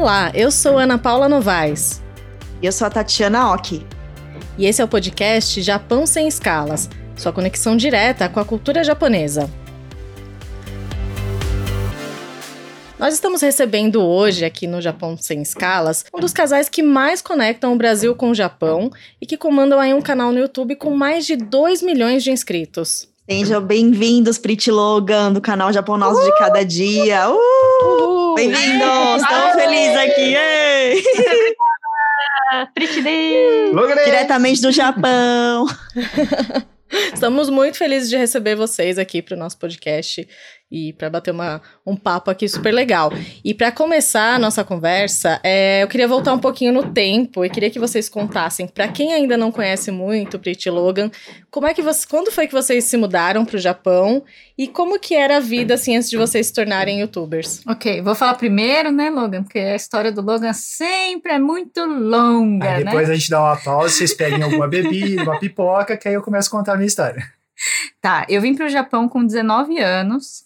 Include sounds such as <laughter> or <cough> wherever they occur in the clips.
Olá, eu sou Ana Paula Novaes. E eu sou a Tatiana Oki. E esse é o podcast Japão Sem Escalas sua conexão direta com a cultura japonesa. Nós estamos recebendo hoje, aqui no Japão Sem Escalas, um dos casais que mais conectam o Brasil com o Japão e que comandam aí um canal no YouTube com mais de 2 milhões de inscritos. Sejam bem-vindos, Pretty Logan, do canal Japonoso uh! de Cada Dia. Uh! Bem-vindos! Estamos felizes aqui! <laughs> Pretty Day! Diretamente do Japão! <laughs> Estamos muito felizes de receber vocês aqui para o nosso podcast e para bater uma, um papo aqui super legal. E para começar a nossa conversa, é, eu queria voltar um pouquinho no tempo e queria que vocês contassem, para quem ainda não conhece muito o Pretty Logan, como é que você, quando foi que vocês se mudaram para o Japão e como que era a vida assim antes de vocês se tornarem youtubers? Ok, vou falar primeiro, né, Logan, porque a história do Logan sempre é muito longa, aí depois né? a gente dá uma pausa, vocês peguem alguma bebida, uma pipoca, que aí eu começo a contar a minha história. Tá, eu vim para o Japão com 19 anos.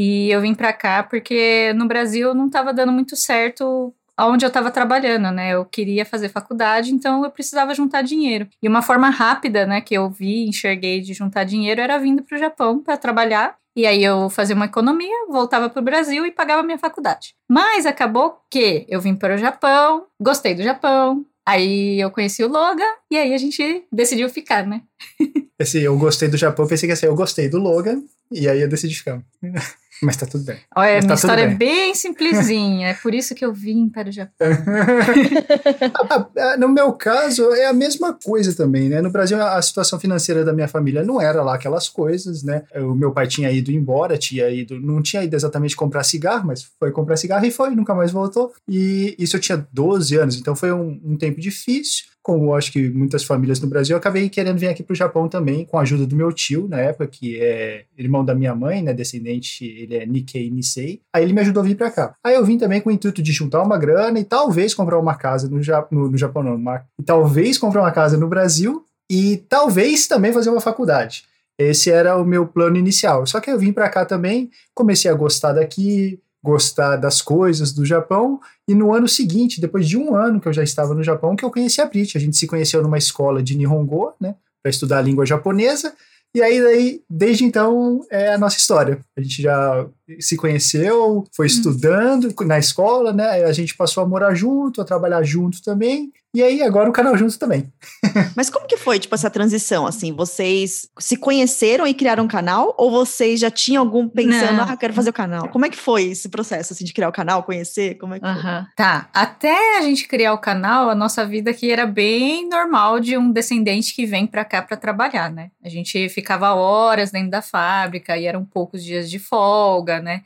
E eu vim para cá porque no Brasil não estava dando muito certo onde eu estava trabalhando, né? Eu queria fazer faculdade, então eu precisava juntar dinheiro. E uma forma rápida, né, que eu vi, enxerguei de juntar dinheiro era vindo para o Japão para trabalhar. E aí eu fazia uma economia, voltava para o Brasil e pagava minha faculdade. Mas acabou que eu vim para o Japão, gostei do Japão, Aí eu conheci o Logan e aí a gente decidiu ficar, né? Esse eu gostei do Japão, pensei que ser eu gostei do Logan e aí eu decidi ficar. Mas tá tudo bem. Olha, Mas minha tá história bem. é bem <laughs> simplesinha. é por isso que eu vim para o Japão. <laughs> Ah, ah, no meu caso, é a mesma coisa também, né? No Brasil, a situação financeira da minha família não era lá aquelas coisas, né? O meu pai tinha ido embora, tinha ido, não tinha ido exatamente comprar cigarro, mas foi comprar cigarro e foi, nunca mais voltou. E isso eu tinha 12 anos, então foi um, um tempo difícil como acho que muitas famílias no Brasil, eu acabei querendo vir aqui para o Japão também, com a ajuda do meu tio, na época, que é irmão da minha mãe, né, descendente, ele é Nikkei Nisei. Aí ele me ajudou a vir para cá. Aí eu vim também com o intuito de juntar uma grana e talvez comprar uma casa no, no, no Japão, não, uma, e talvez comprar uma casa no Brasil e talvez também fazer uma faculdade. Esse era o meu plano inicial. Só que eu vim para cá também, comecei a gostar daqui, gostar das coisas do Japão. E no ano seguinte, depois de um ano que eu já estava no Japão, que eu conheci a Brit. A gente se conheceu numa escola de Nihongo, né, para estudar a língua japonesa. E aí, daí, desde então, é a nossa história. A gente já se conheceu, foi hum. estudando na escola, né? A gente passou a morar junto, a trabalhar junto também. E aí, agora o canal junto também. <laughs> Mas como que foi, tipo, essa transição, assim? Vocês se conheceram e criaram um canal? Ou vocês já tinham algum pensando, Não. ah, quero fazer o canal? Como é que foi esse processo, assim, de criar o canal, conhecer? Como é que uhum. Tá, até a gente criar o canal, a nossa vida aqui era bem normal de um descendente que vem para cá para trabalhar, né? A gente ficava horas dentro da fábrica e eram poucos dias de folga, né?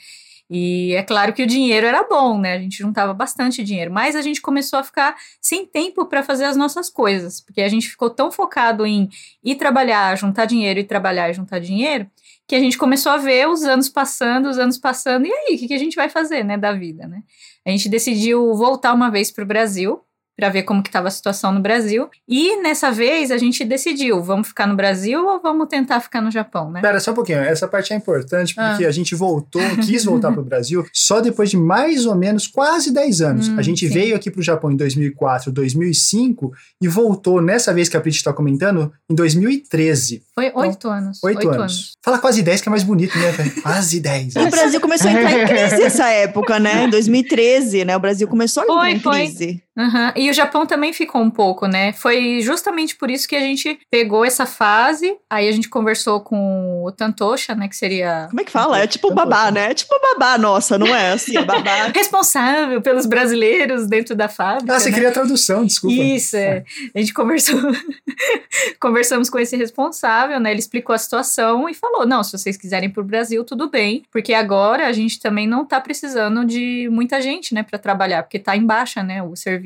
E é claro que o dinheiro era bom, né? A gente juntava bastante dinheiro, mas a gente começou a ficar sem tempo para fazer as nossas coisas, porque a gente ficou tão focado em ir trabalhar, juntar dinheiro e trabalhar e juntar dinheiro, que a gente começou a ver os anos passando, os anos passando, e aí, o que, que a gente vai fazer, né, da vida, né? A gente decidiu voltar uma vez para o Brasil, para ver como que estava a situação no Brasil. E nessa vez a gente decidiu, vamos ficar no Brasil ou vamos tentar ficar no Japão, né? Pera, só um pouquinho. Essa parte é importante porque ah. a gente voltou, quis voltar para o <laughs> Brasil só depois de mais ou menos quase 10 anos. Hum, a gente sim. veio aqui para o Japão em 2004, 2005 e voltou nessa vez que a Prit está comentando em 2013. Foi oito então, anos. Oito anos. anos. Fala quase 10 que é mais bonito, né? quase 10. o Brasil começou a entrar em crise <laughs> nessa época, né? Em 2013, né? O Brasil começou a entrar foi, em crise. Foi. Uhum. E o Japão também ficou um pouco, né? Foi justamente por isso que a gente pegou essa fase, aí a gente conversou com o Tantosha, né? Que seria. Como é que fala? É tipo babá, né? É tipo babá nossa, não é? Assim, é babá. <laughs> Responsável pelos brasileiros dentro da fábrica. Ah, você né? queria a tradução, desculpa. Isso, é. A gente conversou. <laughs> Conversamos com esse responsável, né? Ele explicou a situação e falou: não, se vocês quiserem ir pro Brasil, tudo bem, porque agora a gente também não tá precisando de muita gente, né, para trabalhar, porque tá em baixa, né, o serviço.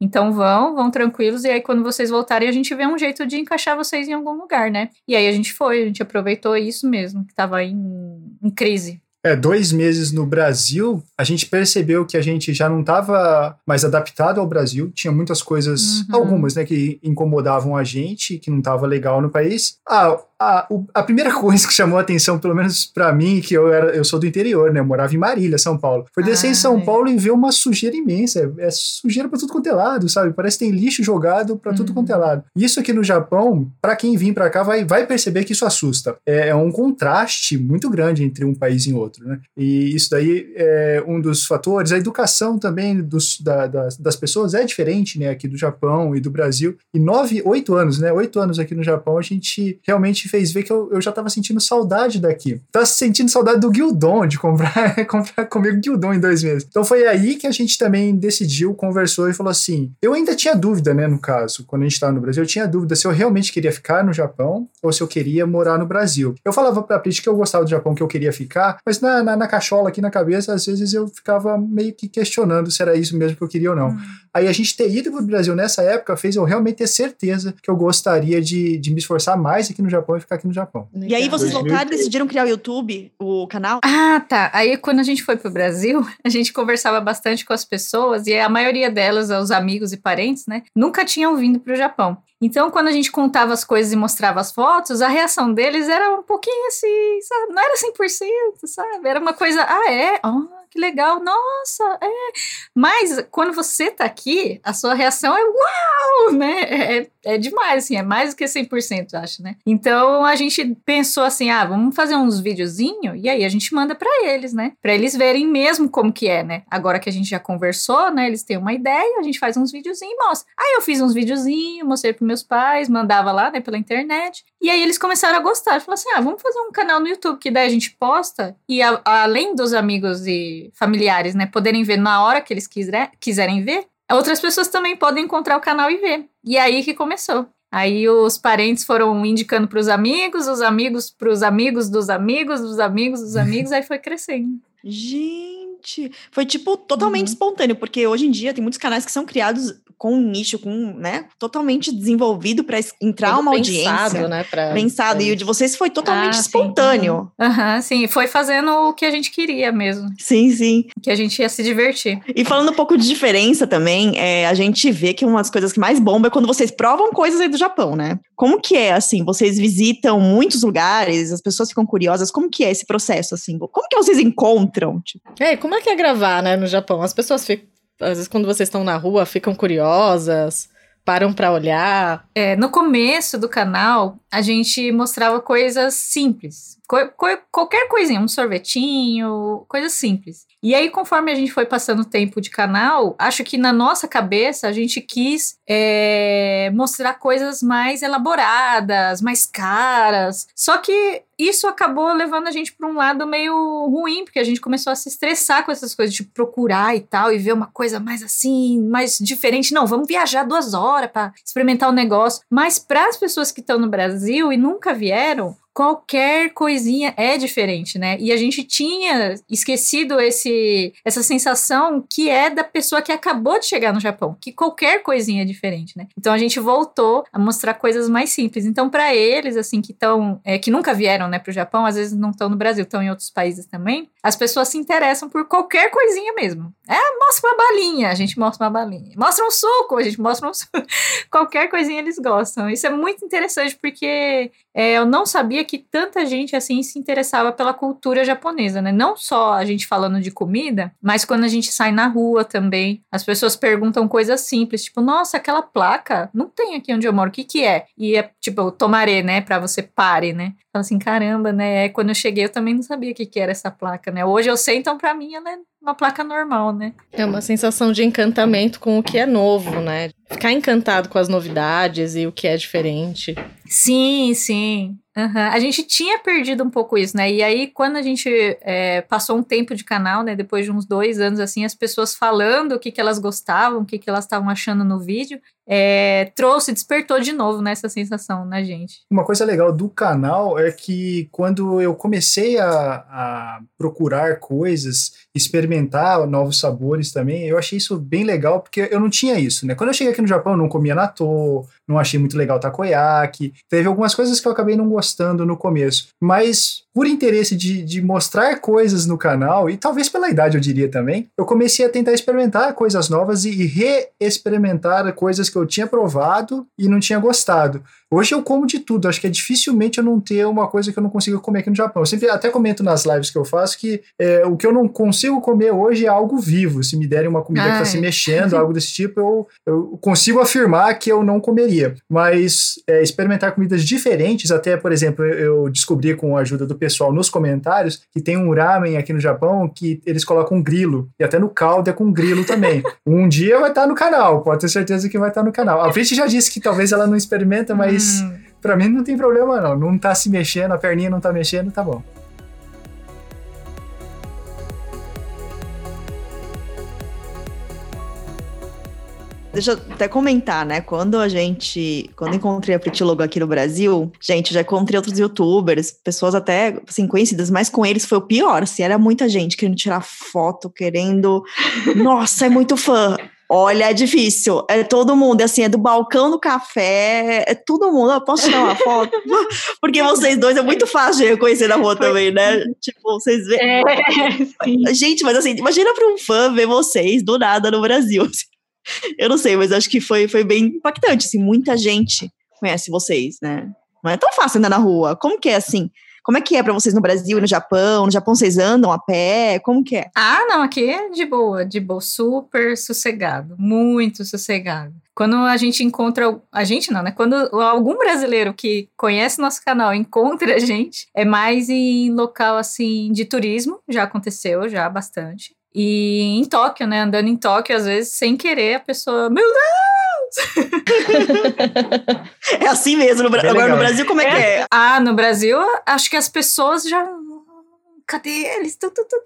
Então vão, vão tranquilos, e aí quando vocês voltarem, a gente vê um jeito de encaixar vocês em algum lugar, né? E aí a gente foi, a gente aproveitou isso mesmo, que tava em, em crise. É, dois meses no Brasil, a gente percebeu que a gente já não estava mais adaptado ao Brasil. Tinha muitas coisas, uhum. algumas, né, que incomodavam a gente, que não estava legal no país. Ah, a, a primeira coisa que chamou a atenção, pelo menos para mim, que eu era, eu sou do interior, né? Eu morava em Marília, São Paulo. Foi descer ah, em São é. Paulo e ver uma sujeira imensa. É, sujeira para tudo quanto é lado, sabe? Parece que tem lixo jogado para tudo quanto é uhum. lado. Isso aqui no Japão, para quem vir para cá, vai, vai perceber que isso assusta. É, é, um contraste muito grande entre um país e outro, né? E isso daí é um dos fatores. A educação também dos, da, das, das pessoas é diferente, né? Aqui do Japão e do Brasil. E nove, oito anos, né? Oito anos aqui no Japão, a gente realmente fez ver que eu, eu já tava sentindo saudade daqui. Tava sentindo saudade do Gyudon, de comprar, <laughs> comprar comigo Gyudon em dois meses. Então foi aí que a gente também decidiu, conversou e falou assim: eu ainda tinha dúvida, né, no caso, quando a gente estava no Brasil, eu tinha dúvida se eu realmente queria ficar no Japão ou se eu queria morar no Brasil. Eu falava pra Prit que eu gostava do Japão, que eu queria ficar, mas na, na, na, cachola aqui na cabeça, às vezes eu ficava meio que questionando se era isso mesmo que eu queria ou não. Hum. Aí a gente ter ido pro Brasil nessa época fez eu realmente ter certeza que eu gostaria de, de me esforçar mais aqui no Japão e ficar aqui no Japão. E aí vocês voltaram e decidiram criar o YouTube, o canal? Ah, tá. Aí quando a gente foi pro Brasil, <laughs> a gente conversava bastante com as pessoas e a maioria delas, os amigos e parentes, né, nunca tinham vindo pro Japão. Então, quando a gente contava as coisas e mostrava as fotos, a reação deles era um pouquinho assim, sabe? Não era 100%, sabe? Era uma coisa, ah, é? Oh, que legal, nossa, é. Mas quando você tá aqui, a sua reação é uau, né? É, é demais, assim, é mais do que 100%, acho, né? Então a gente pensou assim, ah, vamos fazer uns videozinhos e aí a gente manda para eles, né? Para eles verem mesmo como que é, né? Agora que a gente já conversou, né? Eles têm uma ideia, a gente faz uns videozinhos e mostra. Aí eu fiz uns videozinhos, mostrei pros meus pais, mandava lá, né, pela internet. E aí eles começaram a gostar. Falaram assim: ah, vamos fazer um canal no YouTube que daí a gente posta. E a, além dos amigos e familiares, né, poderem ver na hora que eles quiser, quiserem ver, outras pessoas também podem encontrar o canal e ver. E é aí que começou. Aí os parentes foram indicando para os amigos, os amigos para os amigos dos amigos, dos amigos dos amigos, <laughs> aí foi crescendo. Gente, foi tipo totalmente uhum. espontâneo, porque hoje em dia tem muitos canais que são criados com um nicho, com, né, totalmente desenvolvido para entrar Todo uma pensado, audiência. Né, pra, pensado, e o de vocês foi totalmente ah, espontâneo. Aham, uhum, sim, foi fazendo o que a gente queria mesmo. Sim, sim. Que a gente ia se divertir. E falando um pouco de diferença também, é, a gente vê que uma das coisas que mais bomba é quando vocês provam coisas aí do Japão, né? Como que é, assim, vocês visitam muitos lugares, as pessoas ficam curiosas, como que é esse processo, assim? Como que vocês encontram? Tipo? É, como é que é gravar, né, no Japão? As pessoas ficam às vezes quando vocês estão na rua, ficam curiosas, param para olhar. É, no começo do canal, a gente mostrava coisas simples. Co co qualquer coisinha, um sorvetinho, coisas simples. E aí, conforme a gente foi passando o tempo de canal, acho que na nossa cabeça a gente quis é, mostrar coisas mais elaboradas, mais caras. Só que isso acabou levando a gente para um lado meio ruim, porque a gente começou a se estressar com essas coisas, de procurar e tal, e ver uma coisa mais assim, mais diferente. Não, vamos viajar duas horas para experimentar o negócio. Mas para as pessoas que estão no Brasil e nunca vieram, qualquer coisinha é diferente, né? E a gente tinha esquecido esse, essa sensação que é da pessoa que acabou de chegar no Japão, que qualquer coisinha é diferente, né? Então a gente voltou a mostrar coisas mais simples. Então para eles assim que estão, é, que nunca vieram, né, para o Japão, às vezes não estão no Brasil, estão em outros países também, as pessoas se interessam por qualquer coisinha mesmo. É, mostra uma balinha, a gente mostra uma balinha. Mostra um suco, a gente mostra um suco. <laughs> qualquer coisinha eles gostam. Isso é muito interessante porque é, eu não sabia que tanta gente assim se interessava pela cultura japonesa, né? Não só a gente falando de comida, mas quando a gente sai na rua também, as pessoas perguntam coisas simples, tipo, nossa, aquela placa não tem aqui onde eu moro, o que que é? E é tipo, tomaré, né, para você pare, né? Fala assim, caramba, né? Quando eu cheguei eu também não sabia o que que era essa placa, né? Hoje eu sei, então para mim ela é uma placa normal, né? É uma sensação de encantamento com o que é novo, né? Ficar encantado com as novidades e o que é diferente. Sim, sim. Uhum. A gente tinha perdido um pouco isso, né? E aí, quando a gente é, passou um tempo de canal, né? Depois de uns dois anos, assim, as pessoas falando o que, que elas gostavam, o que, que elas estavam achando no vídeo, é, trouxe, despertou de novo nessa né, sensação na gente. Uma coisa legal do canal é que quando eu comecei a, a procurar coisas experimentar novos sabores também. Eu achei isso bem legal, porque eu não tinha isso, né? Quando eu cheguei aqui no Japão, eu não comia natô, não achei muito legal takoyaki. Teve algumas coisas que eu acabei não gostando no começo. Mas por interesse de, de mostrar coisas no canal, e talvez pela idade eu diria também, eu comecei a tentar experimentar coisas novas e, e reexperimentar coisas que eu tinha provado e não tinha gostado. Hoje eu como de tudo, acho que é dificilmente eu não ter uma coisa que eu não consigo comer aqui no Japão. Eu sempre até comento nas lives que eu faço que é, o que eu não consigo comer hoje é algo vivo. Se me derem uma comida Ai. que está se mexendo, <laughs> algo desse tipo, eu, eu consigo afirmar que eu não comeria. Mas é, experimentar comidas diferentes, até, por exemplo, eu descobri com a ajuda do pessoal nos comentários que tem um ramen aqui no Japão que eles colocam um grilo. E até no caldo é com grilo também. <laughs> um dia vai estar no canal, pode ter certeza que vai estar no canal. A Brit já disse que talvez ela não experimenta, mas mas hum. para mim não tem problema não. Não tá se mexendo, a perninha não tá mexendo, tá bom. Deixa eu até comentar, né? Quando a gente. Quando encontrei a Pretty Logo aqui no Brasil, gente, já encontrei outros youtubers, pessoas até assim, conhecidas, mas com eles foi o pior. Assim, era muita gente querendo tirar foto, querendo. Nossa, é muito fã. Olha, é difícil. É todo mundo, assim, é do balcão do café, é todo mundo. Eu posso tirar uma foto? <laughs> Porque vocês dois é muito fácil de reconhecer na rua também, né? Tipo, vocês veem. É, <laughs> Gente, mas assim, imagina para um fã ver vocês do nada no Brasil. <laughs> Eu não sei, mas acho que foi, foi bem impactante. Assim, muita gente conhece vocês, né? Não é tão fácil andar na rua. Como que é assim? Como é que é para vocês no Brasil e no Japão? No Japão vocês andam a pé? Como que é? Ah, não, aqui é de boa, de boa, super sossegado, muito sossegado. Quando a gente encontra, a gente não, né? Quando algum brasileiro que conhece nosso canal encontra a gente, é mais em local assim de turismo, já aconteceu já bastante. E em Tóquio, né? Andando em Tóquio, às vezes, sem querer, a pessoa, meu Deus! <laughs> é assim mesmo. No, agora legal. no Brasil, como é, é, que é? Ah, no Brasil, acho que as pessoas já. Cadê eles? Tu, tu, tu,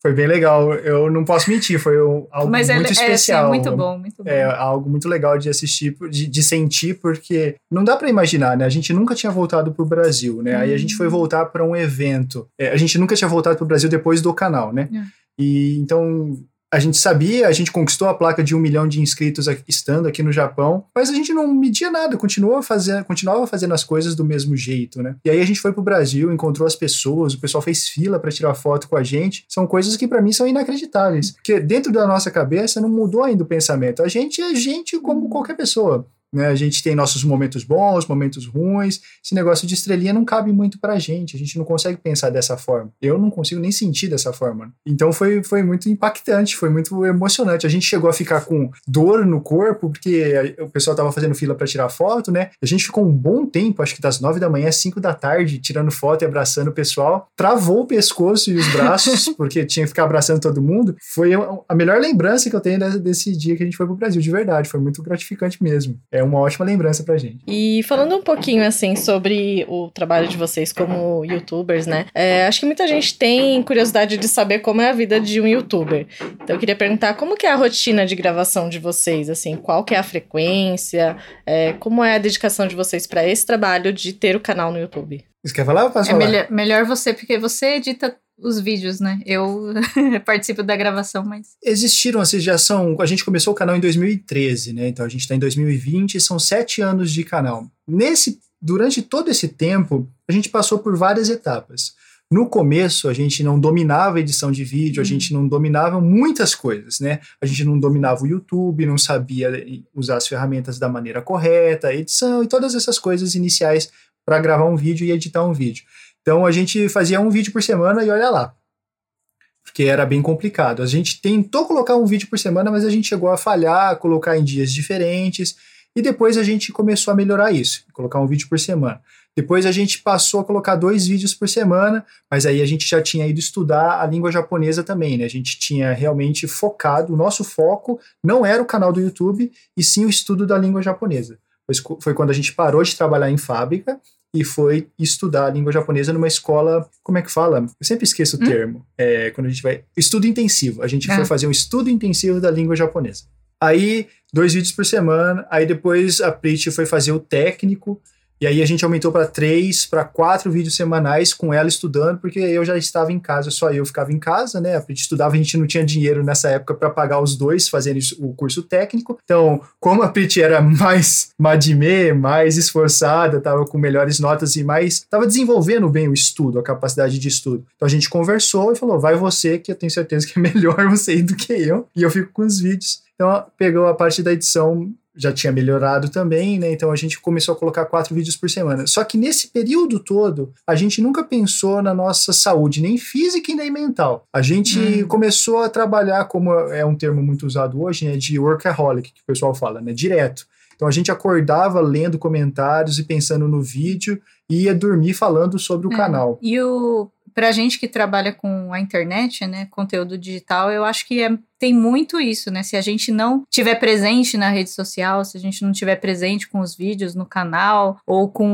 foi bem legal. Eu não posso mentir, foi algo Mas muito é, especial. É, muito bom, muito bom. É algo muito legal de assistir, de, de sentir, porque não dá para imaginar, né? A gente nunca tinha voltado pro Brasil, né? Hum. Aí a gente foi hum. voltar para um evento. É, a gente nunca tinha voltado pro Brasil depois do canal, né? É. E então a gente sabia, a gente conquistou a placa de um milhão de inscritos aqui, estando aqui no Japão, mas a gente não media nada, continuou fazendo, continuava fazendo as coisas do mesmo jeito, né? E aí a gente foi pro Brasil, encontrou as pessoas, o pessoal fez fila para tirar foto com a gente. São coisas que para mim são inacreditáveis, porque dentro da nossa cabeça não mudou ainda o pensamento. A gente é gente como qualquer pessoa. Né? A gente tem nossos momentos bons, momentos ruins. Esse negócio de estrelinha não cabe muito pra gente. A gente não consegue pensar dessa forma. Eu não consigo nem sentir dessa forma. Então foi, foi muito impactante, foi muito emocionante. A gente chegou a ficar com dor no corpo, porque o pessoal tava fazendo fila para tirar foto, né? A gente ficou um bom tempo, acho que das nove da manhã às cinco da tarde, tirando foto e abraçando o pessoal. Travou o pescoço e os braços, <laughs> porque tinha que ficar abraçando todo mundo. Foi a melhor lembrança que eu tenho desse dia que a gente foi pro Brasil, de verdade. Foi muito gratificante mesmo. Uma ótima lembrança pra gente. E falando um pouquinho, assim, sobre o trabalho de vocês como youtubers, né? É, acho que muita gente tem curiosidade de saber como é a vida de um youtuber. Então eu queria perguntar como que é a rotina de gravação de vocês, assim, qual que é a frequência, é, como é a dedicação de vocês para esse trabalho de ter o canal no YouTube? Você quer falar ou posso é falar? Melhor, melhor você, porque você edita os vídeos, né? Eu <laughs> participo da gravação, mas. Existiram, assim, já são. A gente começou o canal em 2013, né? Então a gente está em 2020, são sete anos de canal. Nesse, durante todo esse tempo, a gente passou por várias etapas. No começo, a gente não dominava a edição de vídeo, a uhum. gente não dominava muitas coisas, né? A gente não dominava o YouTube, não sabia usar as ferramentas da maneira correta, edição e todas essas coisas iniciais para gravar um vídeo e editar um vídeo. Então a gente fazia um vídeo por semana e olha lá. Porque era bem complicado. A gente tentou colocar um vídeo por semana, mas a gente chegou a falhar, colocar em dias diferentes. E depois a gente começou a melhorar isso, colocar um vídeo por semana. Depois a gente passou a colocar dois vídeos por semana, mas aí a gente já tinha ido estudar a língua japonesa também, né? A gente tinha realmente focado, o nosso foco não era o canal do YouTube, e sim o estudo da língua japonesa. Foi quando a gente parou de trabalhar em fábrica e foi estudar a língua japonesa numa escola, como é que fala? Eu sempre esqueço o hum? termo. É, quando a gente vai. Estudo intensivo. A gente ah. foi fazer um estudo intensivo da língua japonesa. Aí, dois vídeos por semana. Aí depois a Prit foi fazer o técnico. E aí a gente aumentou para três, para quatro vídeos semanais com ela estudando, porque eu já estava em casa, só eu ficava em casa, né? A gente estudava, a gente não tinha dinheiro nessa época para pagar os dois fazendo o curso técnico. Então, como a Prit era mais madimê, mais esforçada, estava com melhores notas e mais estava desenvolvendo bem o estudo, a capacidade de estudo. Então a gente conversou e falou: "Vai você, que eu tenho certeza que é <laughs> melhor você ir do que eu". E eu fico com os vídeos. Então, pegou a parte da edição já tinha melhorado também, né? Então a gente começou a colocar quatro vídeos por semana. Só que nesse período todo, a gente nunca pensou na nossa saúde, nem física e nem mental. A gente hum. começou a trabalhar, como é um termo muito usado hoje, né? De workaholic, que o pessoal fala, né? Direto. Então a gente acordava lendo comentários e pensando no vídeo e ia dormir falando sobre o é. canal. E o pra gente que trabalha com a internet, né, conteúdo digital, eu acho que é tem muito isso, né? Se a gente não tiver presente na rede social, se a gente não tiver presente com os vídeos no canal ou com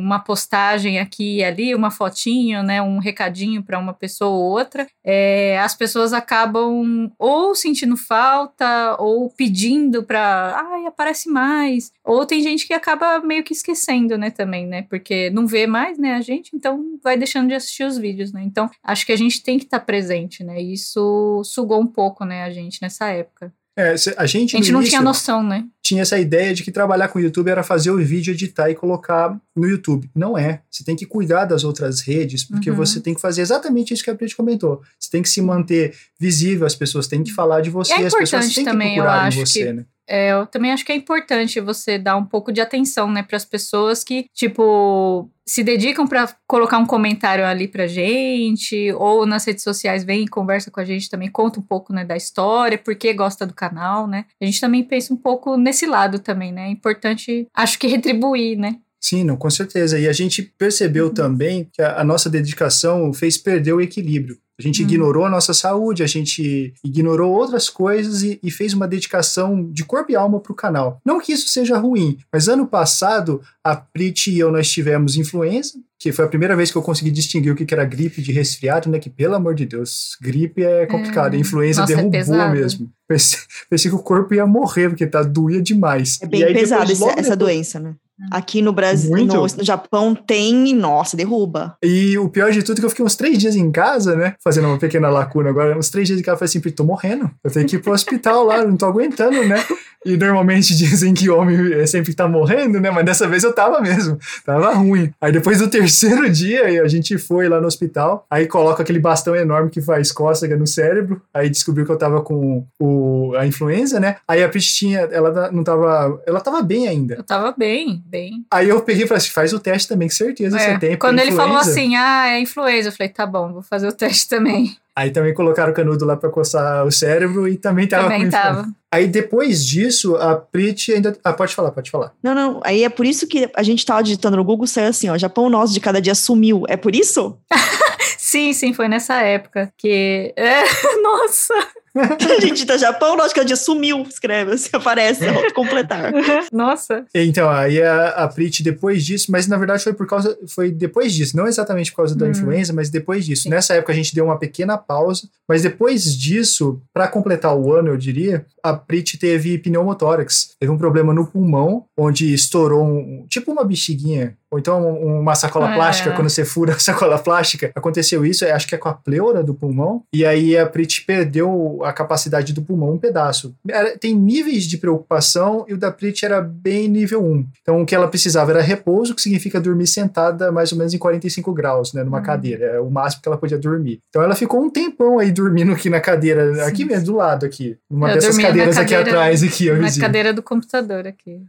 uma postagem aqui e ali, uma fotinho, né, um recadinho para uma pessoa ou outra, é, as pessoas acabam ou sentindo falta ou pedindo para, ai, aparece mais. Ou tem gente que acaba meio que esquecendo, né, também, né? Porque não vê mais, né, a gente, então vai deixando de assistir os vídeos, né? Então, acho que a gente tem que estar tá presente, né? Isso sugou um pouco, né? Né, a gente nessa época. É, a gente, a gente não tinha noção, né? Tinha essa ideia de que trabalhar com o YouTube era fazer o vídeo, editar e colocar no YouTube. Não é. Você tem que cuidar das outras redes, porque uhum. você tem que fazer exatamente isso que a Pri comentou. Você tem que se manter visível, as pessoas têm que falar de você, é as pessoas têm também, que procurar em você, que... né? É, eu também acho que é importante você dar um pouco de atenção, né, para as pessoas que, tipo, se dedicam para colocar um comentário ali pra gente, ou nas redes sociais vem e conversa com a gente também, conta um pouco, né, da história, porque gosta do canal, né? A gente também pensa um pouco nesse lado também, né? É importante, acho que retribuir, né? Sim, não, com certeza. E a gente percebeu uhum. também que a, a, nossa dedicação fez perder o equilíbrio. A gente uhum. ignorou a nossa saúde, a gente ignorou outras coisas e, e fez uma dedicação de corpo e alma para o canal. Não que isso seja ruim, mas ano passado a Prit e eu nós tivemos influenza, que foi a primeira vez que eu consegui distinguir o que era gripe de resfriado, né? Que pelo amor de Deus, gripe é complicado, é. a influenza nossa, é derrubou é mesmo. Pensei, <laughs> pensei, que o corpo ia morrer, porque tá doía demais. É bem pesado essa depois, doença, né? Aqui no Brasil, no, no, Japão tem, nossa, derruba. E o pior de tudo é que eu fiquei uns três dias em casa, né? Fazendo uma pequena lacuna agora. Uns três dias em casa, eu falei assim, tô morrendo. Eu tenho que ir pro hospital lá, não tô aguentando, né? E normalmente <laughs> dizem que homem é sempre tá morrendo, né? Mas dessa vez eu tava mesmo. Tava ruim. Aí depois do <laughs> terceiro dia, a gente foi lá no hospital. Aí coloca aquele bastão enorme que faz cócega no cérebro. Aí descobriu que eu tava com o, a influenza, né? Aí a Pristinha, ela não tava. Ela tava bem ainda. Eu tava bem, bem. Aí eu peguei e falei assim: faz o teste também, que certeza é. você tem. Quando ele falou assim, ah, é influenza, eu falei, tá bom, vou fazer o teste também. Aí também colocaram o canudo lá para coçar o cérebro e também tava também com tava. Aí depois disso, a Prit ainda. Ah, pode falar, pode falar. Não, não. Aí é por isso que a gente tava digitando no Google, saiu assim, ó, Japão nosso de cada dia sumiu. É por isso? <laughs> sim, sim, foi nessa época que. É, <laughs> nossa! a <laughs> gente tá Japão, nosso que dia sumiu, escreve, assim, aparece, completar. <laughs> Nossa. Então, aí a, a Prit depois disso, mas na verdade foi por causa, foi depois disso, não exatamente por causa da hum. influenza, mas depois disso. Sim. Nessa época a gente deu uma pequena pausa, mas depois disso, para completar o ano, eu diria, a Prit teve pneumotórax. Teve um problema no pulmão, onde estourou um, tipo uma bexiguinha ou então uma sacola é. plástica, quando você fura a <laughs> sacola plástica. Aconteceu isso, acho que é com a pleura do pulmão, e aí a Prit perdeu a capacidade do pulmão um pedaço. Tem níveis de preocupação e o da Prit era bem nível 1. Então o que ela precisava era repouso, que significa dormir sentada mais ou menos em 45 graus, né, numa uhum. cadeira. É o máximo que ela podia dormir. Então ela ficou um tempão aí dormindo aqui na cadeira, Sim. aqui mesmo, do lado aqui. Uma eu dessas cadeiras cadeira, aqui atrás, aqui, Na cadeira do computador aqui.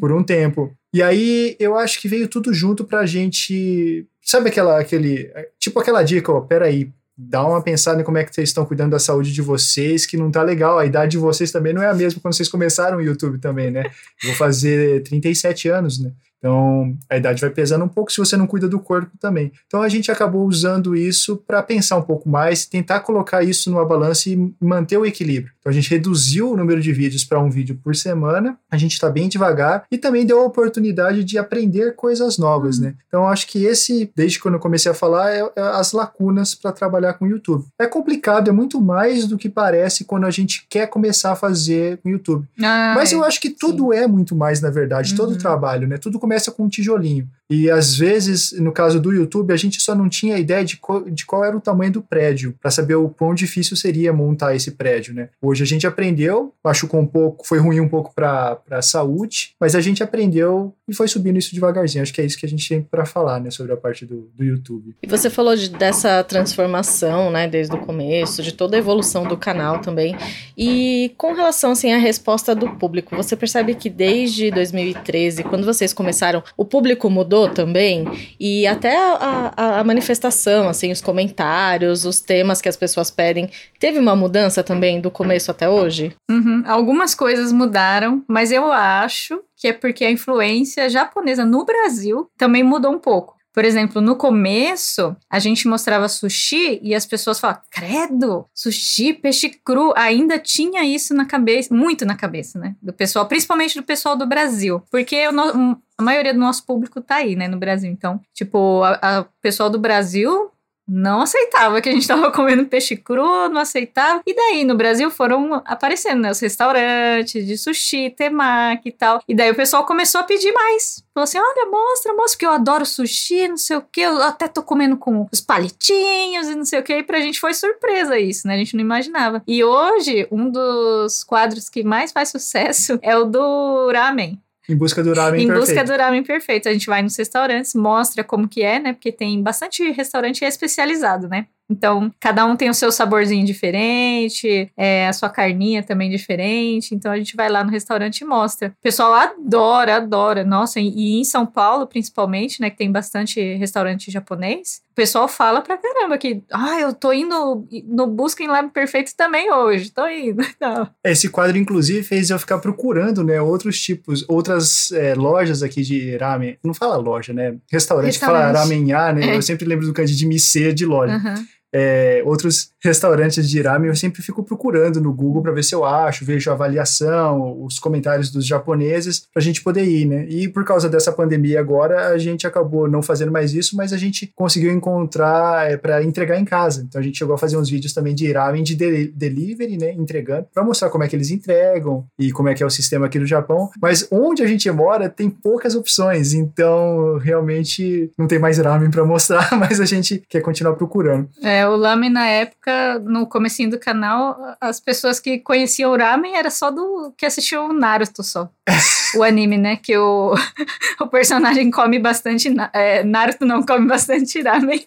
Por um tempo. E aí eu acho que veio tudo junto pra gente. Sabe aquela, aquele. Tipo aquela dica, ó, peraí, dá uma pensada em como é que vocês estão cuidando da saúde de vocês, que não tá legal. A idade de vocês também não é a mesma quando vocês começaram o YouTube também, né? vou fazer 37 anos, né? Então, a idade vai pesando um pouco se você não cuida do corpo também. Então, a gente acabou usando isso para pensar um pouco mais, tentar colocar isso numa balança e manter o equilíbrio. Então, a gente reduziu o número de vídeos para um vídeo por semana, a gente está bem devagar e também deu a oportunidade de aprender coisas novas, uhum. né? Então, acho que esse, desde quando eu comecei a falar, é, é as lacunas para trabalhar com o YouTube. É complicado, é muito mais do que parece quando a gente quer começar a fazer com o YouTube. Ah, Mas eu acho que tudo sim. é muito mais, na verdade, uhum. todo o trabalho, né? Tudo começa começa com um tijolinho. E às vezes, no caso do YouTube, a gente só não tinha ideia de, qual, de qual era o tamanho do prédio, para saber o quão difícil seria montar esse prédio, né? Hoje a gente aprendeu, machucou um pouco, foi ruim um pouco para a saúde, mas a gente aprendeu e foi subindo isso devagarzinho. Acho que é isso que a gente tem para falar, né, sobre a parte do, do YouTube. E você falou de, dessa transformação, né, desde o começo, de toda a evolução do canal também. E com relação, assim, à resposta do público, você percebe que desde 2013, quando vocês começaram, o público mudou? Mudou também e até a, a, manifestação, assim, os comentários, os temas que as pessoas pedem, teve uma mudança também do começo até hoje? Uhum. Algumas coisas mudaram, mas eu acho que é porque a influência japonesa no Brasil também mudou um pouco. Por exemplo, no começo, a gente mostrava sushi e as pessoas falavam, credo, sushi, peixe cru. Ainda tinha isso na cabeça, muito na cabeça, né? Do pessoal, principalmente do pessoal do Brasil. Porque o a maioria do nosso público tá aí, né, no Brasil. Então, tipo, o pessoal do Brasil não aceitava que a gente <laughs> estava comendo peixe cru, não aceitava. E daí, no Brasil, foram aparecendo né, os restaurantes de sushi, temaki e tal. E daí o pessoal começou a pedir mais. Falou assim: olha, mostra, mostra, porque eu adoro sushi, não sei o que. Eu até tô comendo com os palitinhos e não sei o que. E pra gente foi surpresa isso, né? A gente não imaginava. E hoje, um dos quadros que mais faz sucesso <laughs> é o do ramen. Em busca do ramen em perfeito. Em busca do ramen perfeito. A gente vai nos restaurantes, mostra como que é, né? Porque tem bastante restaurante especializado, né? Então, cada um tem o seu saborzinho diferente, é, a sua carninha também diferente. Então, a gente vai lá no restaurante e mostra. O pessoal adora, adora. Nossa, e em São Paulo, principalmente, né, que tem bastante restaurante japonês, o pessoal fala pra caramba que, ah, eu tô indo no Busca em Lab Perfeito também hoje, tô indo. <laughs> Não. Esse quadro, inclusive, fez eu ficar procurando, né, outros tipos, outras é, lojas aqui de ramen. Não fala loja, né? Restaurante, Restaurante. fala ramenhá, né? É. Eu sempre lembro do kanji de missê de loja. Uhum é, outros restaurantes de ramen, eu sempre fico procurando no Google para ver se eu acho, vejo a avaliação, os comentários dos japoneses, para a gente poder ir, né? E por causa dessa pandemia agora, a gente acabou não fazendo mais isso, mas a gente conseguiu encontrar é, para entregar em casa. Então a gente chegou a fazer uns vídeos também de ramen de, de delivery, né? Entregando, para mostrar como é que eles entregam e como é que é o sistema aqui no Japão. Mas onde a gente mora tem poucas opções, então realmente não tem mais ramen para mostrar, <laughs> mas a gente quer continuar procurando. É, o Lame na época, no comecinho do canal, as pessoas que conheciam o Ramen era só do que assistiam o Naruto só. o anime, né? Que o, <laughs> o personagem come bastante. É, Naruto não come bastante ramen.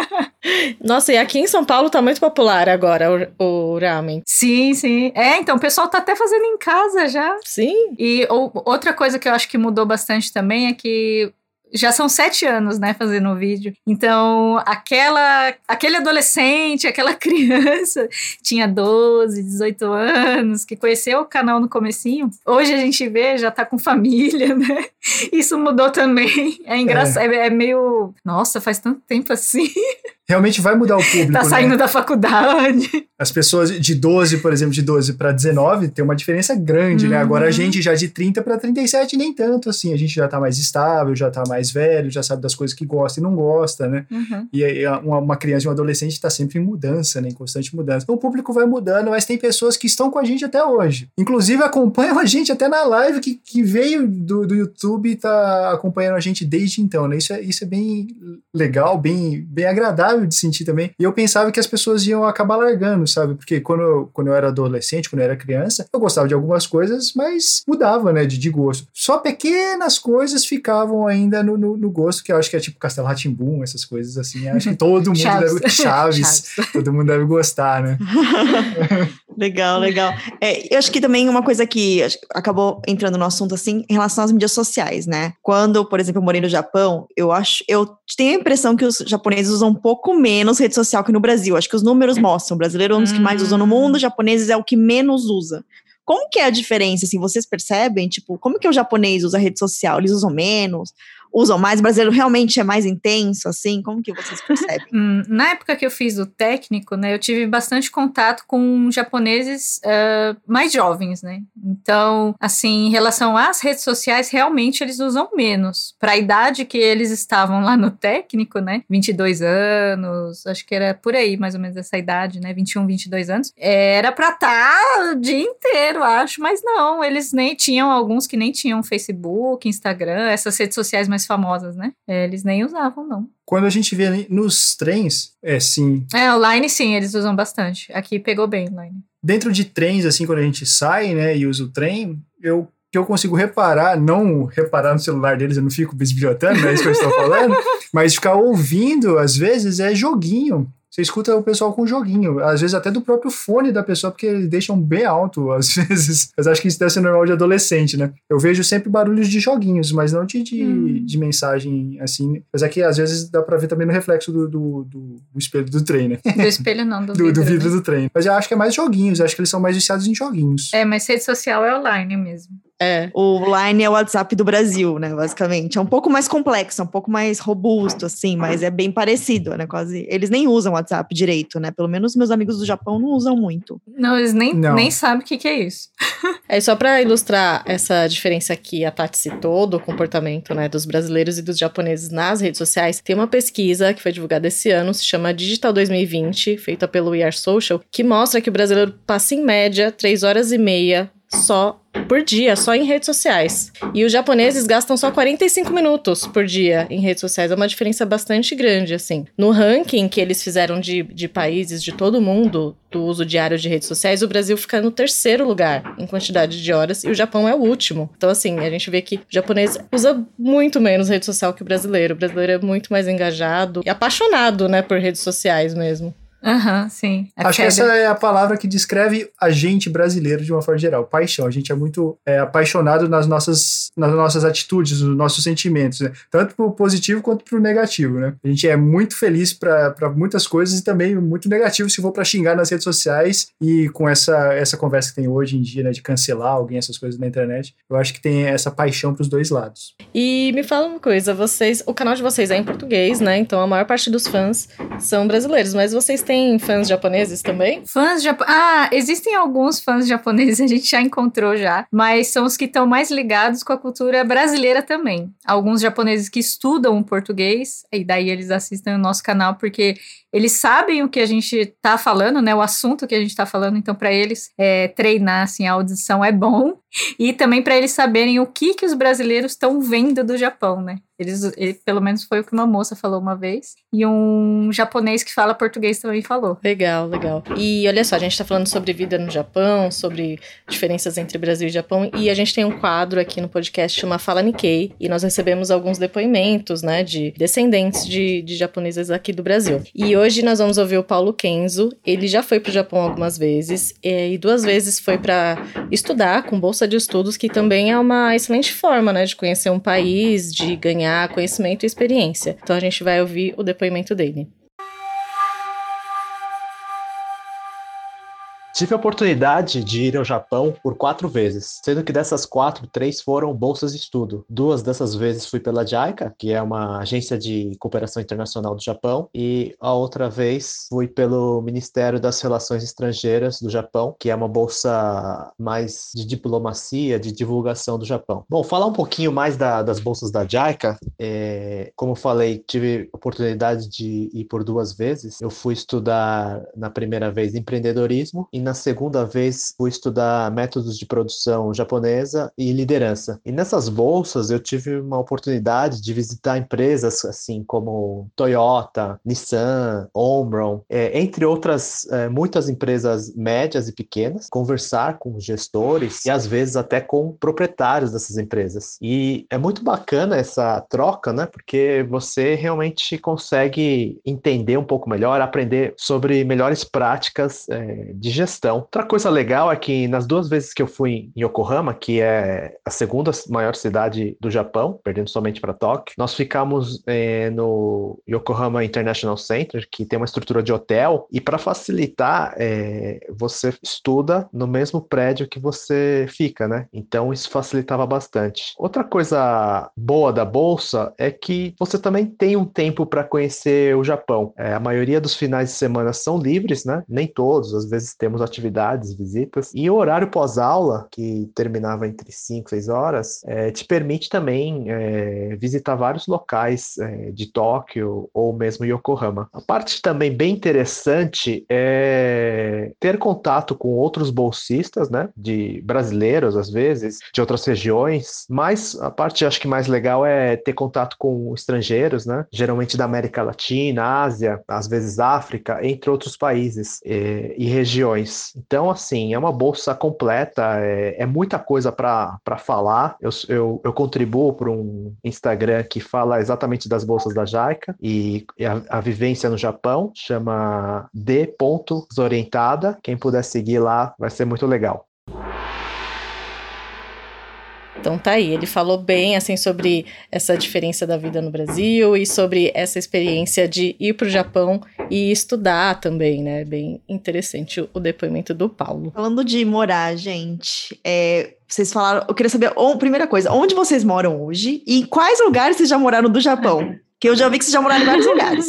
<laughs> Nossa, e aqui em São Paulo tá muito popular agora o, o ramen. Sim, sim. É, então o pessoal tá até fazendo em casa já. Sim. E ou, outra coisa que eu acho que mudou bastante também é que já são sete anos, né, fazendo o vídeo. Então, aquela, aquele adolescente, aquela <laughs> criança, tinha 12, 18 anos, que conheceu o canal no comecinho. Hoje a gente vê, já tá com família, <laughs> né? Isso mudou também. É engraçado, é, é meio... Nossa, faz tanto tempo assim. <laughs> realmente vai mudar o <laughs> público. Tá saindo né? da faculdade. As pessoas de 12, por exemplo, de 12 para 19, tem uma diferença grande, uhum. né? Agora a uhum. gente já de 30 para 37, nem tanto assim. A gente já tá mais estável, já tá mais velho, já sabe das coisas que gosta e não gosta, né? Uhum. E aí uma, uma, criança e um adolescente tá sempre em mudança, né? Em constante mudança. Então o público vai mudando, mas tem pessoas que estão com a gente até hoje. Inclusive acompanham a gente até na live que, que veio do, do YouTube e tá acompanhando a gente desde então, né? Isso é, isso é bem legal, bem, bem agradável de sentir também. E eu pensava que as pessoas iam acabar largando, sabe? Porque quando eu, quando eu era adolescente, quando eu era criança, eu gostava de algumas coisas, mas mudava, né, de, de gosto. Só pequenas coisas ficavam ainda no, no, no gosto, que eu acho que é tipo Castelo Ratimbum, essas coisas assim. Acho que todo <laughs> mundo Chaves. deve. <laughs> Chaves, Chaves. todo mundo deve gostar, né? <laughs> legal, legal. É, eu acho que também uma coisa que acabou entrando no assunto assim, em relação às mídias sociais, né? Quando, por exemplo, eu morei no Japão, eu acho, eu tenho a impressão que os japoneses usam um pouco menos rede social que no Brasil. Acho que os números mostram. O brasileiro é um dos que mais usa no mundo, o japoneses é o que menos usa. Como que é a diferença, assim, vocês percebem? Tipo, como que o japonês usa rede social? Eles usam menos? Usam mais? O brasileiro realmente é mais intenso, assim? Como que vocês <laughs> percebem? Hum, na época que eu fiz o técnico, né, eu tive bastante contato com japoneses uh, mais jovens, né? Então, assim, em relação às redes sociais, realmente eles usam menos. Para a idade que eles estavam lá no técnico, né? 22 anos, acho que era por aí, mais ou menos essa idade, né? 21, 22 anos. Era para estar tá o dia inteiro, acho, mas não, eles nem tinham alguns que nem tinham Facebook, Instagram, essas redes sociais mais famosas, né? É, eles nem usavam, não. Quando a gente vê nos trens, é sim. É, o Line sim, eles usam bastante. Aqui pegou bem o Line. Dentro de trens, assim, quando a gente sai, né, e usa o trem, eu que eu consigo reparar, não reparar no celular deles, eu não fico bisbilhotando, não é isso que eu estou falando, <laughs> mas ficar ouvindo, às vezes, é joguinho. Você escuta o pessoal com joguinho, às vezes até do próprio fone da pessoa, porque eles deixam bem alto, <laughs> às vezes. Mas acho que isso deve ser normal de adolescente, né? Eu vejo sempre barulhos de joguinhos, mas não de, de, hum. de mensagem assim. Mas é que às vezes dá pra ver também no reflexo do, do, do, do espelho do trem, né? Do espelho não, do, <laughs> do vidro. Do vidro né? do trem. Mas eu acho que é mais joguinhos, acho que eles são mais viciados em joguinhos. É, mas rede social é online mesmo. É. O Line é o WhatsApp do Brasil, né? Basicamente. É um pouco mais complexo, é um pouco mais robusto, assim, mas é bem parecido, né? Quase. Eles nem usam WhatsApp direito, né? Pelo menos meus amigos do Japão não usam muito. Não, eles nem, não. nem sabem o que, que é isso. <laughs> é só para ilustrar essa diferença que a Tati citou do comportamento né, dos brasileiros e dos japoneses nas redes sociais. Tem uma pesquisa que foi divulgada esse ano, se chama Digital 2020, feita pelo We Are Social, que mostra que o brasileiro passa em média 3 horas e meia só por dia, só em redes sociais. E os japoneses gastam só 45 minutos por dia em redes sociais. É uma diferença bastante grande, assim. No ranking que eles fizeram de, de países de todo mundo do uso diário de redes sociais, o Brasil fica no terceiro lugar em quantidade de horas e o Japão é o último. Então, assim, a gente vê que o japonês usa muito menos rede social que o brasileiro. O brasileiro é muito mais engajado e apaixonado, né, por redes sociais mesmo. Aham, uhum, sim. A Acho que essa é a palavra que descreve a gente brasileiro de uma forma geral. Paixão. A gente é muito é, apaixonado nas nossas, nas nossas atitudes, nos nossos sentimentos, né? Tanto pro positivo quanto pro negativo, né? A gente é muito feliz para muitas coisas e também muito negativo se for para xingar nas redes sociais e com essa, essa conversa que tem hoje em dia, né? De cancelar alguém, essas coisas na internet. Eu acho que tem essa paixão pros dois lados. E me fala uma coisa, vocês... O canal de vocês é em português, né? Então a maior parte dos fãs são brasileiros, mas vocês têm tem fãs japoneses também? Fãs japoneses. Ah, existem alguns fãs japoneses, a gente já encontrou já, mas são os que estão mais ligados com a cultura brasileira também. Alguns japoneses que estudam português, e daí eles assistem o nosso canal porque eles sabem o que a gente tá falando, né? O assunto que a gente tá falando, então para eles é, treinar assim a audição é bom <laughs> e também para eles saberem o que que os brasileiros estão vendo do Japão, né? Eles, ele, pelo menos foi o que uma moça falou uma vez. E um japonês que fala português também falou. Legal, legal. E olha só, a gente tá falando sobre vida no Japão, sobre diferenças entre Brasil e Japão. E a gente tem um quadro aqui no podcast chama Fala Nikkei. E nós recebemos alguns depoimentos, né, de descendentes de, de japoneses aqui do Brasil. E hoje nós vamos ouvir o Paulo Kenzo. Ele já foi pro Japão algumas vezes. E duas vezes foi para estudar com bolsa de estudos, que também é uma excelente forma, né, de conhecer um país, de ganhar ganhar conhecimento e experiência. Então a gente vai ouvir o depoimento dele. Tive a oportunidade de ir ao Japão por quatro vezes, sendo que dessas quatro, três foram bolsas de estudo. Duas dessas vezes fui pela JICA, que é uma agência de cooperação internacional do Japão, e a outra vez fui pelo Ministério das Relações Estrangeiras do Japão, que é uma bolsa mais de diplomacia, de divulgação do Japão. Bom, falar um pouquinho mais da, das bolsas da JICA, é, como falei, tive oportunidade de ir por duas vezes. Eu fui estudar na primeira vez empreendedorismo e na segunda vez fui estudar métodos de produção japonesa e liderança. E nessas bolsas eu tive uma oportunidade de visitar empresas assim como Toyota, Nissan, Omron, é, entre outras é, muitas empresas médias e pequenas, conversar com gestores e às vezes até com proprietários dessas empresas. E é muito bacana essa troca, né? Porque você realmente consegue entender um pouco melhor, aprender sobre melhores práticas é, de gestão questão. Outra coisa legal é que nas duas vezes que eu fui em Yokohama, que é a segunda maior cidade do Japão, perdendo somente para Tóquio, nós ficamos é, no Yokohama International Center, que tem uma estrutura de hotel, e para facilitar, é, você estuda no mesmo prédio que você fica, né? Então isso facilitava bastante. Outra coisa boa da bolsa é que você também tem um tempo para conhecer o Japão. É, a maioria dos finais de semana são livres, né? Nem todos, às vezes temos atividades, visitas. E o horário pós-aula, que terminava entre 5 e 6 horas, é, te permite também é, visitar vários locais é, de Tóquio ou mesmo Yokohama. A parte também bem interessante é ter contato com outros bolsistas, né? De brasileiros, às vezes, de outras regiões, mas a parte acho que mais legal é ter contato com estrangeiros, né? Geralmente da América Latina, Ásia, às vezes África, entre outros países e, e regiões. Então, assim, é uma bolsa completa, é, é muita coisa para falar. Eu, eu, eu contribuo para um Instagram que fala exatamente das bolsas da JICA e a, a vivência no Japão, chama d.desorientada. Quem puder seguir lá vai ser muito legal. Então tá aí, ele falou bem assim sobre essa diferença da vida no Brasil e sobre essa experiência de ir para o Japão e estudar também, né? Bem interessante o, depoimento do Paulo. Falando de morar, gente, é, vocês falaram, eu queria saber, oh, primeira coisa, onde vocês moram hoje e em quais lugares vocês já moraram do Japão? Que eu já vi que vocês já moraram em vários lugares.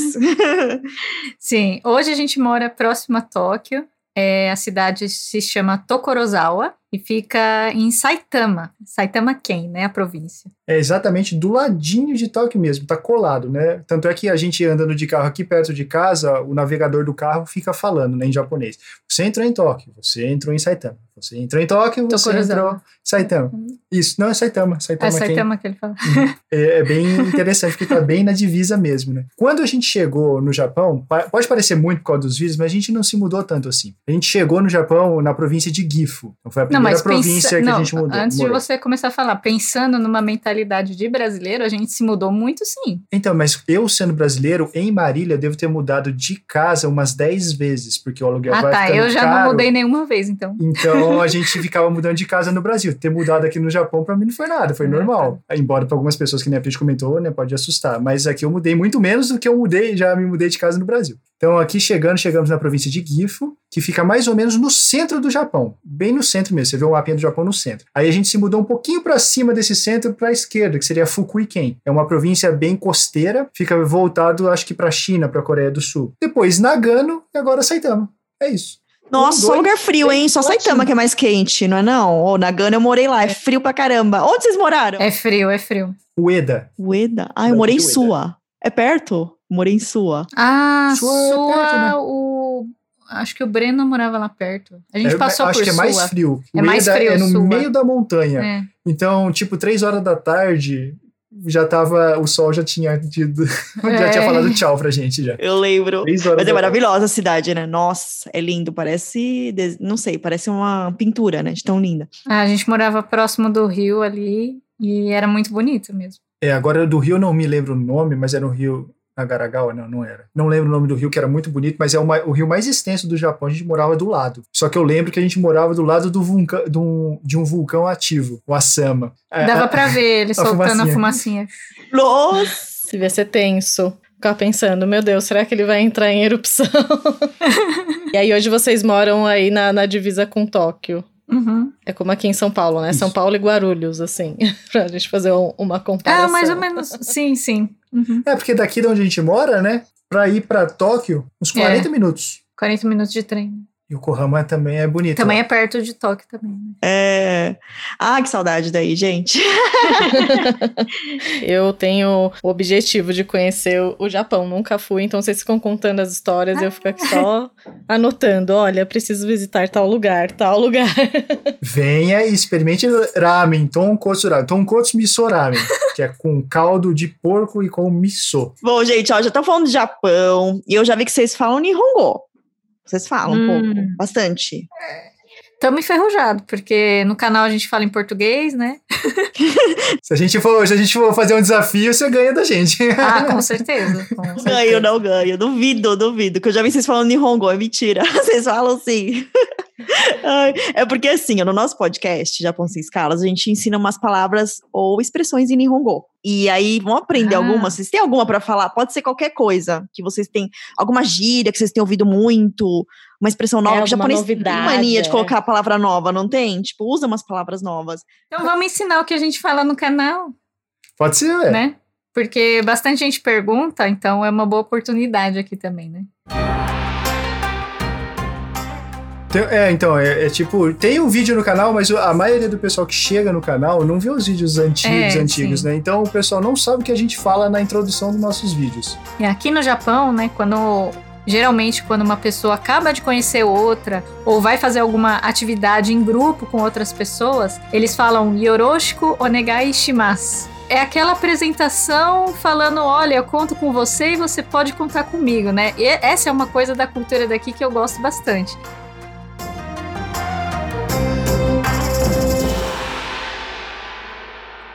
<laughs> Sim, hoje a gente mora próximo a Tóquio. É, a cidade se chama Tokorozawa e fica em Saitama. Saitama-ken, né? A província. É exatamente do ladinho de Tóquio mesmo, tá colado, né? Tanto é que a gente andando de carro aqui perto de casa, o navegador do carro fica falando, né, em japonês. Você entrou em Tóquio, você entrou em Saitama. Você entrou em Tóquio, você Tokorozawa. entrou em Saitama. Isso, não é Saitama. Saitama, É quem- Saitama que ele fala. <laughs> É, é bem interessante, porque tá bem na divisa mesmo, né? Quando a gente chegou no Japão, pode parecer muito por causa dos vídeos, mas a gente não se mudou tanto assim. A gente chegou no Japão na província de Gifu. Então foi a Não, primeira mas província pensa... que não, a gente mudou. antes morou. de você começar a falar, pensando numa mentalidade de brasileiro, a gente se mudou muito sim. Então, mas eu sendo brasileiro, em Marília, devo ter mudado de casa umas 10 vezes, porque o aluguel ah, vai tá. ficando Eu já caro. não mudei nenhuma vez, então. Então a gente ficava mudando de casa no Brasil. Ter mudado aqui no Japão pra mim não foi nada, foi Ah, normal. Embora pra algumas pessoas que nem a Pete comentou, né, pode assustar. Mas aqui eu mudei muito menos do que eu mudei, já me mudei de casa no Brasil. Então aqui chegando, chegamos na província de Gifu, que fica mais ou menos no centro do Japão, bem no centro mesmo. Você vê o mapinha do Japão no centro. Aí a gente se mudou um pouquinho pra cima desse centro pra esquerda, que seria Fukuiken. É uma província bem costeira, fica voltado acho que pra China, pra Coreia do Sul. Depois Nagano e agora Saitama. É isso. Nossa, Um, só dois, lugar frio, hein? Só Saitama que é mais quente, não é não? Ô, Nagano eu morei lá, é frio pra caramba. Onde vocês moraram? É frio, é frio. Ueda. Ueda. Ah, eu morei em. Sua. É perto? Morei em Sua. Ah, Sua sua, é perto, né? o... Acho que o Breno morava lá perto. A gente É, passou acho por que é mais frio. É mais Ueda frio, é no Sua. meio da montanha. É. Então, tipo, três horas da tarde, já tava. O sol já tinha tido, <laughs> já É. tinha falado tchau pra gente já. Eu lembro. Mas é maravilhosa a cidade, né? Nossa, é lindo. Parece. Não sei, parece uma pintura, né? De tão linda. Ah, a gente morava próximo do rio ali e era muito bonito mesmo. É, agora do rio eu não me lembro o nome, mas era um rio. Nagaragawa? Não, não era. Não lembro o nome do rio, que era muito bonito, mas é o, mai- o rio mais extenso do Japão. A gente morava do lado. Só que eu lembro que a gente morava do lado do vulcão, de, um, de um vulcão ativo, o Asama. É, Dava a- pra ver ele soltando a fumacinha. fumacinha. Nossa! Devia ser tenso. Ficar pensando, meu Deus, será que ele vai entrar em erupção? <laughs> e aí hoje vocês moram aí na, na divisa com Tóquio. Uhum. É como aqui em São Paulo, né? São Isso. Paulo e Guarulhos, assim. <laughs> pra gente fazer um- uma comparação. Ah, mais ou menos. Sim, sim. Uhum. É, porque daqui de onde a gente mora, né? Pra ir pra Tóquio, uns 40 minutos. 40 minutos de trem. Yokohama também é bonito. Também lá. é perto de Tóquio também. né? É. Ah, que saudade daí, gente. <laughs> Eu tenho o objetivo de conhecer o- Japão. Nunca fui, então vocês ficam contando as histórias e eu fico aqui só anotando. Olha, preciso visitar tal lugar, tal lugar. <laughs> Venha e experimente ramen, tonkotsu ramen, tonkotsu miso ramen, que é com caldo de porco e com miso. Bom, gente, ó, já estão falando de Japão. E eu já vi que vocês falam Nihongo. Vocês falam um Hum. pouco, bastante. Tamo enferrujado, porque no canal a gente fala em português, né? <laughs> Se a gente for, se a gente for fazer um desafio, você ganha da gente. Ah, com certeza. Com <laughs> certeza. Ganho, não ganho. Duvido, duvido. Que eu já vi vocês falando Nihongo, é mentira. <laughs> Vocês falam sim. É porque assim, no nosso podcast, Japão Sem Escalas, a gente ensina umas palavras ou expressões em Nihongo. E aí, vão aprender Ah. alguma? Vocês têm alguma pra falar? Pode ser qualquer coisa que vocês têm. Alguma gíria que vocês têm ouvido muito, uma expressão nova. que o japonês tem novidade, mania de é. colocar a palavra nova, não tem? Tipo, usa umas palavras novas. Então vamos ensinar o que a gente fala no canal, Pode ser, ué. né? Porque bastante gente pergunta, então é uma boa oportunidade aqui também, né? Tem- é, então, é, é tipo, tem um vídeo no canal, mas a maioria do pessoal que chega no canal não vê os vídeos antigos, É, antigos, sim. né? Então o pessoal não sabe o que a gente fala na introdução dos nossos vídeos. E aqui no Japão, né, quando geralmente quando uma pessoa acaba de conhecer outra ou vai fazer alguma atividade em grupo com outras pessoas, eles falam Yoroshiku onegai shimasu. É aquela apresentação falando, olha, eu conto com você e você pode contar comigo, né? E essa é uma coisa da cultura daqui que eu gosto bastante.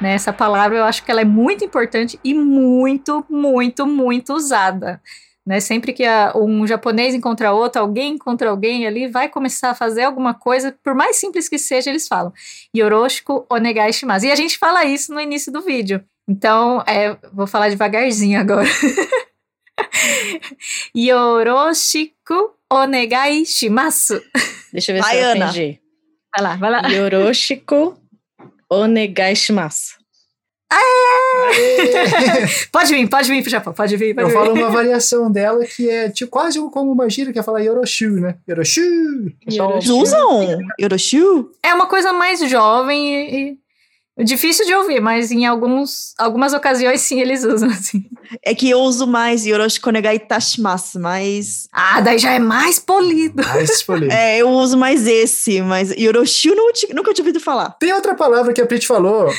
Né, essa palavra eu acho que ela é muito importante e muito, muito, muito usada. Né? Sempre que a- um japonês encontra outro, alguém encontra alguém ali, vai começar a fazer alguma coisa, por mais simples que seja, eles falam Yoroshiku onegai shimasu. E a gente fala isso no início do vídeo. Então, é, vou falar devagarzinho agora. <laughs> Yoroshiku onegai shimasu. Deixa eu ver Vai, se eu Ana. entendi. Vai lá, vai lá. Yoroshiku onegai shimasu. <laughs> Pode vir, pode vir pro Japão, pode vir. Pode Eu vir. falo uma <laughs> variação dela que é tipo, quase como uma gíria que é falar Yoroshu, né? Yoroshu! Eles usam Yoroshu? É uma coisa mais jovem e, e difícil de ouvir, mas em alguns, algumas ocasiões sim eles usam <laughs> assim. É que eu uso mais Yoroshiku negai itashimasu, mas... Ah, daí já é mais polido. Esse polêmico. É, eu uso mais esse, mas ti- nunca tinha ouvido falar. Tem outra palavra que a Prit falou.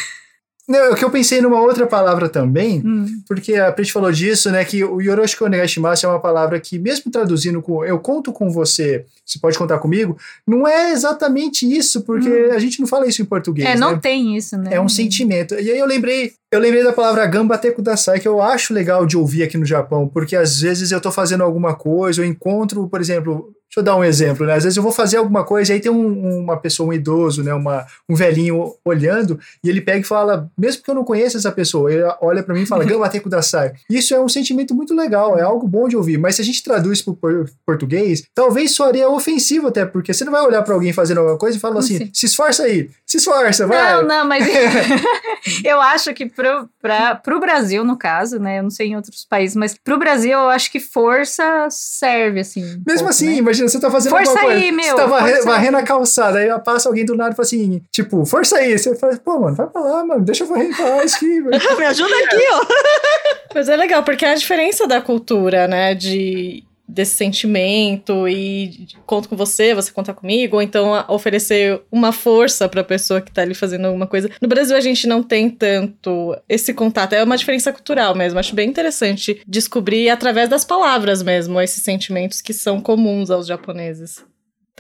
Não, que eu pensei numa outra palavra também, Hum. porque a Prit falou disso, né? Que o Yoroshiku Onegaishimasu é uma palavra que, mesmo traduzindo com eu conto com você, você pode contar comigo, não é exatamente isso, porque a gente não fala isso em português. É, não né? tem isso, né? É um sentimento. E aí eu lembrei, eu lembrei da palavra gambate kudasai, que eu acho legal de ouvir aqui no Japão, porque às vezes eu tô fazendo alguma coisa, eu encontro, por exemplo, deixa eu dar um exemplo, né? Às vezes eu vou fazer alguma coisa e aí tem um- uma pessoa, um idoso, né? Uma, um velhinho olhando, e ele pega e fala, mesmo que eu não conheça essa pessoa, ele olha pra mim e fala gambate kudasai. Isso é um sentimento muito legal, é algo bom de ouvir, mas se a gente traduz por- português, talvez soaria ofensivo até, porque você não vai olhar pra alguém fazendo alguma coisa e falar assim, Sim. se esforça aí, se esforça, vai. Não, não, mas <laughs> eu acho que pro, pra, pro Brasil, no caso, né? Eu não sei em outros países, mas pro Brasil eu acho que força serve, assim. um Mesmo pouco, assim, né? imagina, você tá fazendo Força alguma coisa. aí, meu, Você tá varre- varrendo a calçada, aí passa alguém do nada e fala assim, tipo, força aí. Você fala, pô, mano, vai pra lá, mano, deixa eu varrer em paz aqui. <laughs> Me ajuda aqui, ó. <laughs> Mas é legal, porque é a diferença da cultura, né? De desse sentimento e conto com você, você conta comigo, ou então a- oferecer uma força pra pessoa que tá ali fazendo alguma coisa. No Brasil a gente não tem tanto esse contato, é uma diferença cultural mesmo. Acho bem interessante descobrir através das palavras mesmo esses sentimentos que são comuns aos japoneses.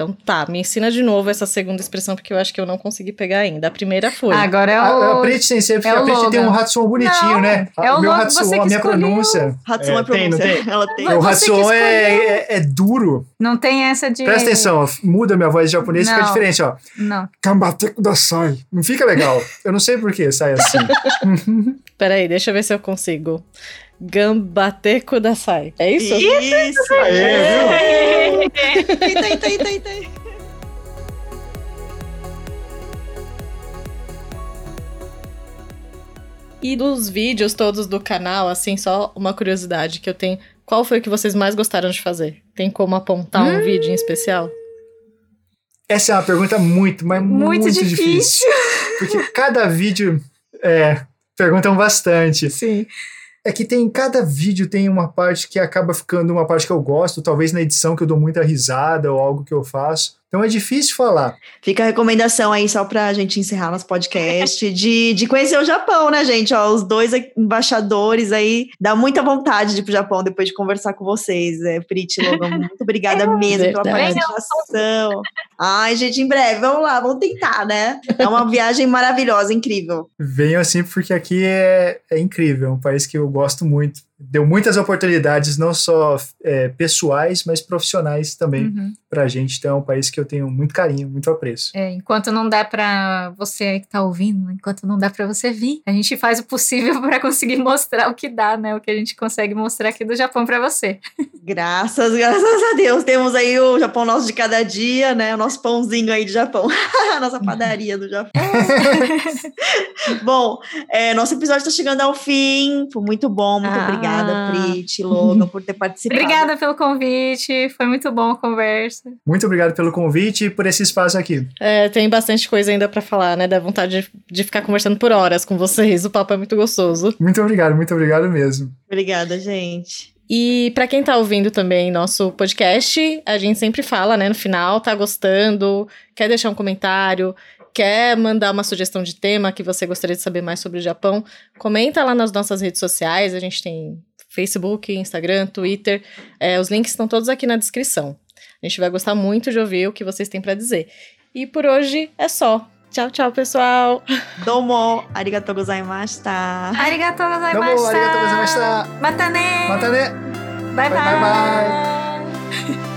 Então tá, me ensina de novo essa segunda expressão, porque eu acho que eu não consegui pegar ainda. A primeira foi. Agora é A, a o. Prit Sensei, porque é a o Prit tem um. Hatsuon bonitinho, Não, né? é o meu Logan, Hatsuon, a minha escolheu. pronúncia. Hatsuon é, É, tem, não pronúncia. tem? Ela tem. O Hatsuon é, é, é duro. Não tem essa de. Presta atenção, ó, muda minha voz de japonês, fica diferente, ó. Não. Gambate kudasai. Não fica legal. Eu não sei por que sai assim. <laughs> Peraí, deixa eu ver se eu consigo. Gambate kudasai. É isso? Isso. Aê, viu? Eita, eita, eita, eita. E dos vídeos todos do canal, assim, só uma curiosidade que eu tenho. Qual foi o que vocês mais gostaram de fazer? Tem como apontar um vídeo em especial? Essa é uma pergunta muito, mas muito, Muito difícil. difícil. Porque cada vídeo é, perguntam bastante. Sim. É que tem cada vídeo tem uma parte que acaba ficando uma parte que eu gosto, talvez na edição que eu dou muita risada ou algo que eu faço. Então é difícil falar. Fica a recomendação aí, só pra gente encerrar nosso podcast, de, de conhecer o Japão, né, gente? Ó, os dois embaixadores aí, dá muita vontade de ir pro Japão depois de conversar com vocês. É, Prit, Logan, muito obrigada <laughs> mesmo pela verdade. participação. Ai, gente, em breve, vamos lá, vamos tentar, né? É uma viagem maravilhosa, incrível. Venham assim porque aqui é, é incrível, é um país que eu gosto muito. Deu muitas oportunidades, não só é, pessoais, mas profissionais também Uhum. pra gente. Então é um país que eu tenho muito carinho, muito apreço. É, enquanto não dá pra você aí que tá ouvindo, enquanto não dá pra você vir, a gente faz o possível <laughs> pra conseguir mostrar o que dá, né? O que a gente consegue mostrar aqui do Japão pra você. Graças, graças a Deus. Temos aí o Japão nosso de cada dia, né? O nosso pãozinho aí de Japão. <laughs> a nossa padaria do Japão. <laughs> bom, é, nosso episódio está chegando ao fim. Foi muito bom. Muito Ah. obrigada, Prit, Logan, por ter participado. Obrigada pelo convite, foi muito bom a conversa. Muito obrigado pelo convite e por esse espaço aqui. É, tem bastante coisa ainda pra falar, né? Dá vontade de, de ficar conversando por horas com vocês. O papo é muito gostoso. Muito obrigado, muito obrigado mesmo. Obrigada, gente. E pra quem tá ouvindo também nosso podcast, a gente sempre fala, né, no final, tá gostando, quer deixar um comentário, quer mandar uma sugestão de tema que você gostaria de saber mais sobre o Japão, comenta lá nas nossas redes sociais, a gente tem Facebook, Instagram, Twitter, é, os links estão todos aqui na descrição. A gente vai gostar muito de ouvir o que vocês têm pra dizer. E por hoje é só. Tchau, tchau, pessoal! <laughs> Domo, arigatou gozaimashita. Arigatou Domo, gozaimashita. arigatou gozaimashita. Matane. Matane! Bye, Bye, bye. bye, bye. <laughs>